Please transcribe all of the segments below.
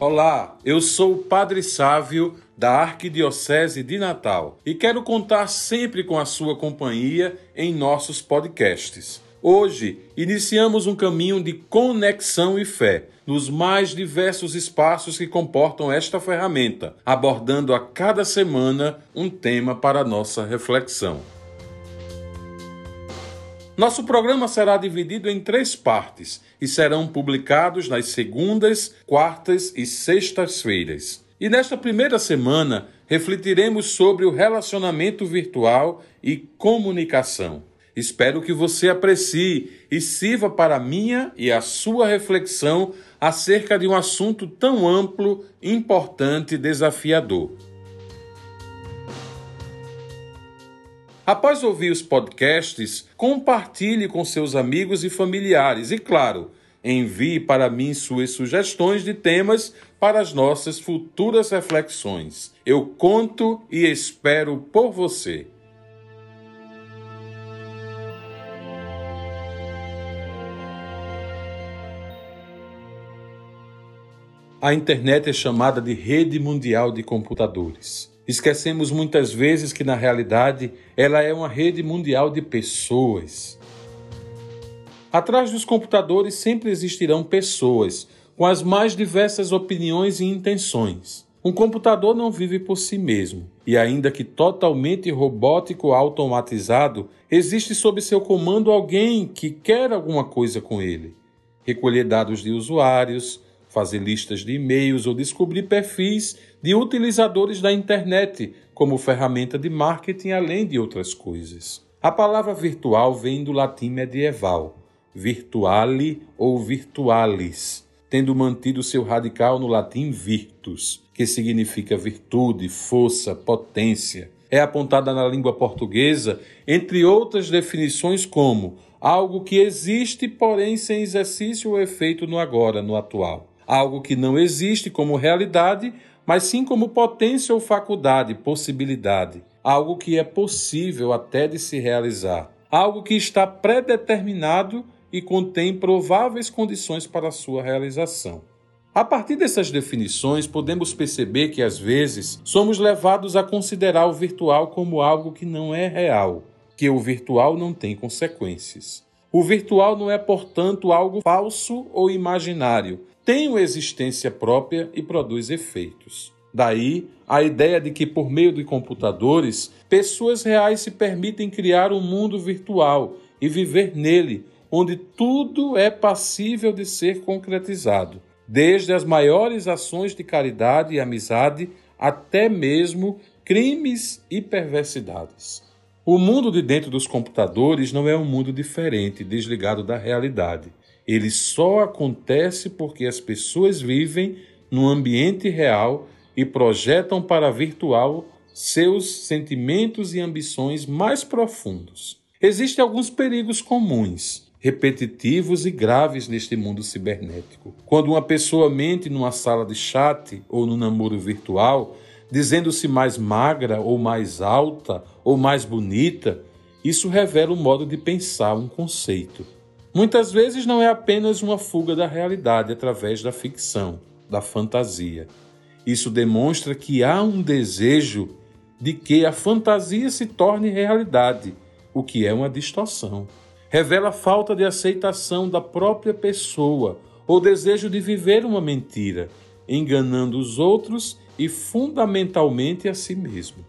Olá, eu sou o Padre Sávio da Arquidiocese de Natal e quero contar sempre com a sua companhia em nossos podcasts. Hoje iniciamos um caminho de conexão e fé nos mais diversos espaços que comportam esta ferramenta, abordando a cada semana um tema para nossa reflexão. Nosso programa será dividido em três partes e serão publicados nas segundas, quartas e sextas-feiras. E nesta primeira semana refletiremos sobre o relacionamento virtual e comunicação. Espero que você aprecie e sirva para a minha e a sua reflexão acerca de um assunto tão amplo, importante e desafiador. Após ouvir os podcasts, compartilhe com seus amigos e familiares e, claro, envie para mim suas sugestões de temas para as nossas futuras reflexões. Eu conto e espero por você. A internet é chamada de rede mundial de computadores. Esquecemos muitas vezes que, na realidade, ela é uma rede mundial de pessoas. Atrás dos computadores sempre existirão pessoas com as mais diversas opiniões e intenções. Um computador não vive por si mesmo, e ainda que totalmente robótico automatizado, existe sob seu comando alguém que quer alguma coisa com ele. Recolher dados de usuários, fazer listas de e-mails ou descobrir perfis de utilizadores da internet como ferramenta de marketing, além de outras coisas. A palavra virtual vem do latim medieval, virtuale ou virtualis, tendo mantido seu radical no latim virtus, que significa virtude, força, potência. É apontada na língua portuguesa, entre outras definições, como algo que existe, porém sem exercício ou efeito no agora, no atual. Algo que não existe como realidade, mas sim como potência ou faculdade, possibilidade, algo que é possível até de se realizar, algo que está predeterminado e contém prováveis condições para sua realização. A partir dessas definições, podemos perceber que às vezes somos levados a considerar o virtual como algo que não é real, que o virtual não tem consequências. O virtual não é, portanto, algo falso ou imaginário, tem uma existência própria e produz efeitos. Daí a ideia de que, por meio de computadores, pessoas reais se permitem criar um mundo virtual e viver nele, onde tudo é passível de ser concretizado, desde as maiores ações de caridade e amizade até mesmo crimes e perversidades. O mundo de dentro dos computadores não é um mundo diferente, desligado da realidade. Ele só acontece porque as pessoas vivem no ambiente real e projetam para virtual seus sentimentos e ambições mais profundos. Existem alguns perigos comuns, repetitivos e graves neste mundo cibernético. Quando uma pessoa mente numa sala de chat ou no namoro virtual, dizendo-se mais magra ou mais alta ou mais bonita, isso revela um modo de pensar, um conceito. Muitas vezes não é apenas uma fuga da realidade através da ficção, da fantasia. Isso demonstra que há um desejo de que a fantasia se torne realidade, o que é uma distorção. Revela falta de aceitação da própria pessoa ou desejo de viver uma mentira, enganando os outros e fundamentalmente a si mesmo.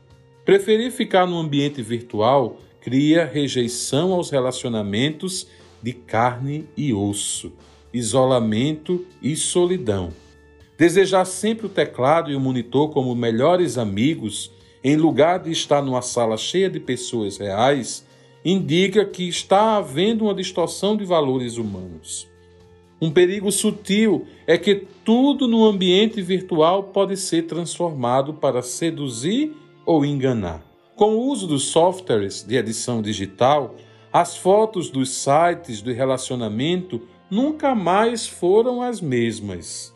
Preferir ficar no ambiente virtual cria rejeição aos relacionamentos de carne e osso, isolamento e solidão. Desejar sempre o teclado e o monitor como melhores amigos, em lugar de estar numa sala cheia de pessoas reais, indica que está havendo uma distorção de valores humanos. Um perigo sutil é que tudo no ambiente virtual pode ser transformado para seduzir ou enganar. Com o uso dos softwares de edição digital, as fotos dos sites de relacionamento nunca mais foram as mesmas.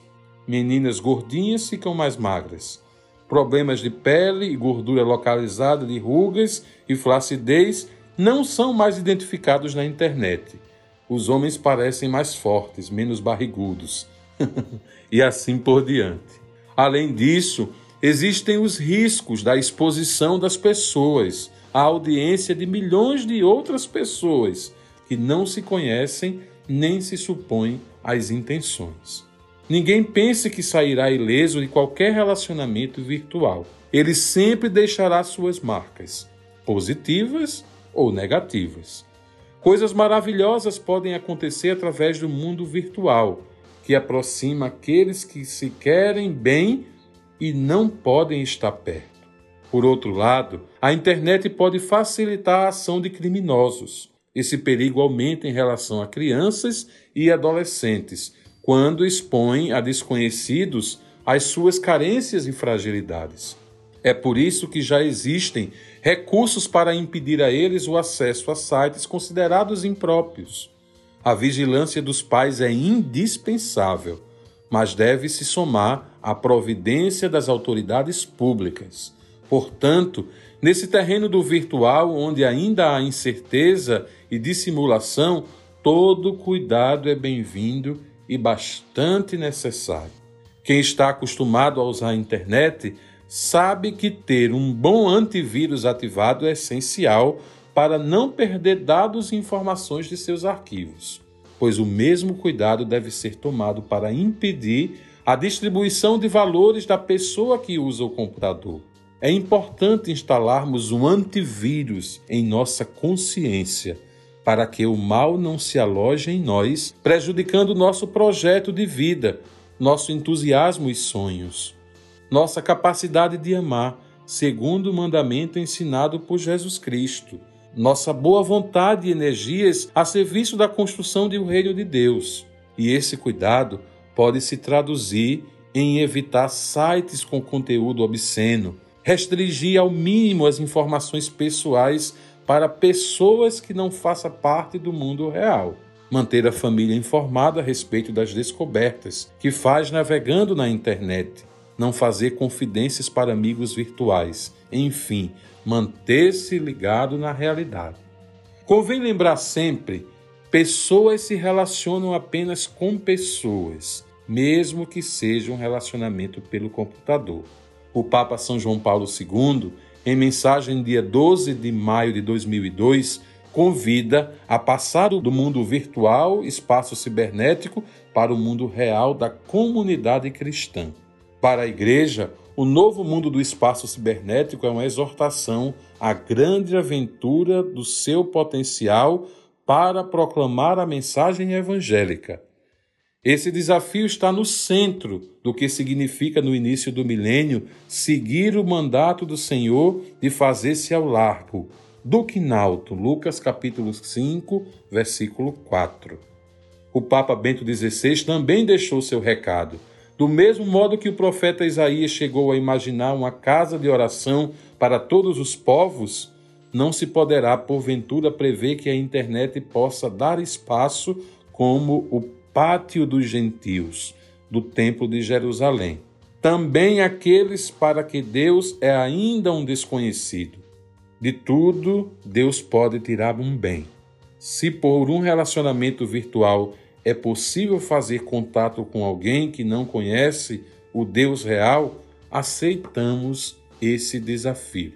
Meninas gordinhas ficam mais magras. Problemas de pele e gordura localizada de rugas e flacidez não são mais identificados na internet. Os homens parecem mais fortes, menos barrigudos. e assim por diante. Além disso, existem os riscos da exposição das pessoas à audiência de milhões de outras pessoas que não se conhecem nem se supõem as intenções. Ninguém pense que sairá ileso de qualquer relacionamento virtual. Ele sempre deixará suas marcas, positivas ou negativas. Coisas maravilhosas podem acontecer através do mundo virtual, que aproxima aqueles que se querem bem e não podem estar perto. Por outro lado, a internet pode facilitar a ação de criminosos. Esse perigo aumenta em relação a crianças e adolescentes, quando expõem a desconhecidos as suas carências e fragilidades. É por isso que já existem recursos para impedir a eles o acesso a sites considerados impróprios. A vigilância dos pais é indispensável, mas deve se somar à providência das autoridades públicas. Portanto, nesse terreno do virtual, onde ainda há incerteza e dissimulação, todo cuidado é bem-vindo e bastante necessário. Quem está acostumado a usar a internet sabe que ter um bom antivírus ativado é essencial para não perder dados e informações de seus arquivos, pois o mesmo cuidado deve ser tomado para impedir a distribuição de valores da pessoa que usa o computador. É importante instalarmos um antivírus em nossa consciência para que o mal não se aloje em nós, prejudicando nosso projeto de vida, nosso entusiasmo e sonhos nossa capacidade de amar, segundo o mandamento ensinado por Jesus Cristo, nossa boa vontade e energias a serviço da construção do reino de Deus. E esse cuidado pode se traduzir em evitar sites com conteúdo obsceno, restringir ao mínimo as informações pessoais para pessoas que não façam parte do mundo real. Manter a família informada a respeito das descobertas que faz navegando na internet não fazer confidências para amigos virtuais, enfim, manter-se ligado na realidade. Convém lembrar sempre: pessoas se relacionam apenas com pessoas, mesmo que seja um relacionamento pelo computador. O Papa São João Paulo II, em mensagem dia 12 de maio de 2002, convida a passar do mundo virtual, espaço cibernético, para o mundo real da comunidade cristã. Para a Igreja, o novo mundo do espaço cibernético é uma exortação à grande aventura do seu potencial para proclamar a mensagem evangélica. Esse desafio está no centro do que significa no início do milênio seguir o mandato do Senhor de fazer-se ao largo. Do quinalto, Lucas capítulo 5, versículo 4. O Papa Bento XVI também deixou seu recado do mesmo modo que o profeta Isaías chegou a imaginar uma casa de oração para todos os povos, não se poderá, porventura, prever que a internet possa dar espaço como o pátio dos gentios, do Templo de Jerusalém. Também aqueles para que Deus é ainda um desconhecido. De tudo, Deus pode tirar um bem. Se por um relacionamento virtual é possível fazer contato com alguém que não conhece o Deus real, aceitamos esse desafio.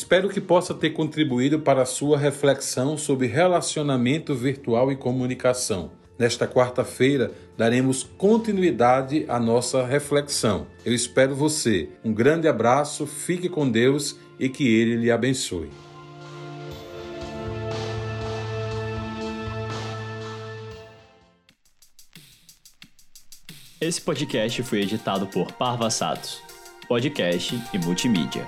Espero que possa ter contribuído para a sua reflexão sobre relacionamento virtual e comunicação. Nesta quarta-feira, daremos continuidade à nossa reflexão. Eu espero você. Um grande abraço, fique com Deus e que Ele lhe abençoe. Esse podcast foi editado por Parva Satos, podcast e multimídia.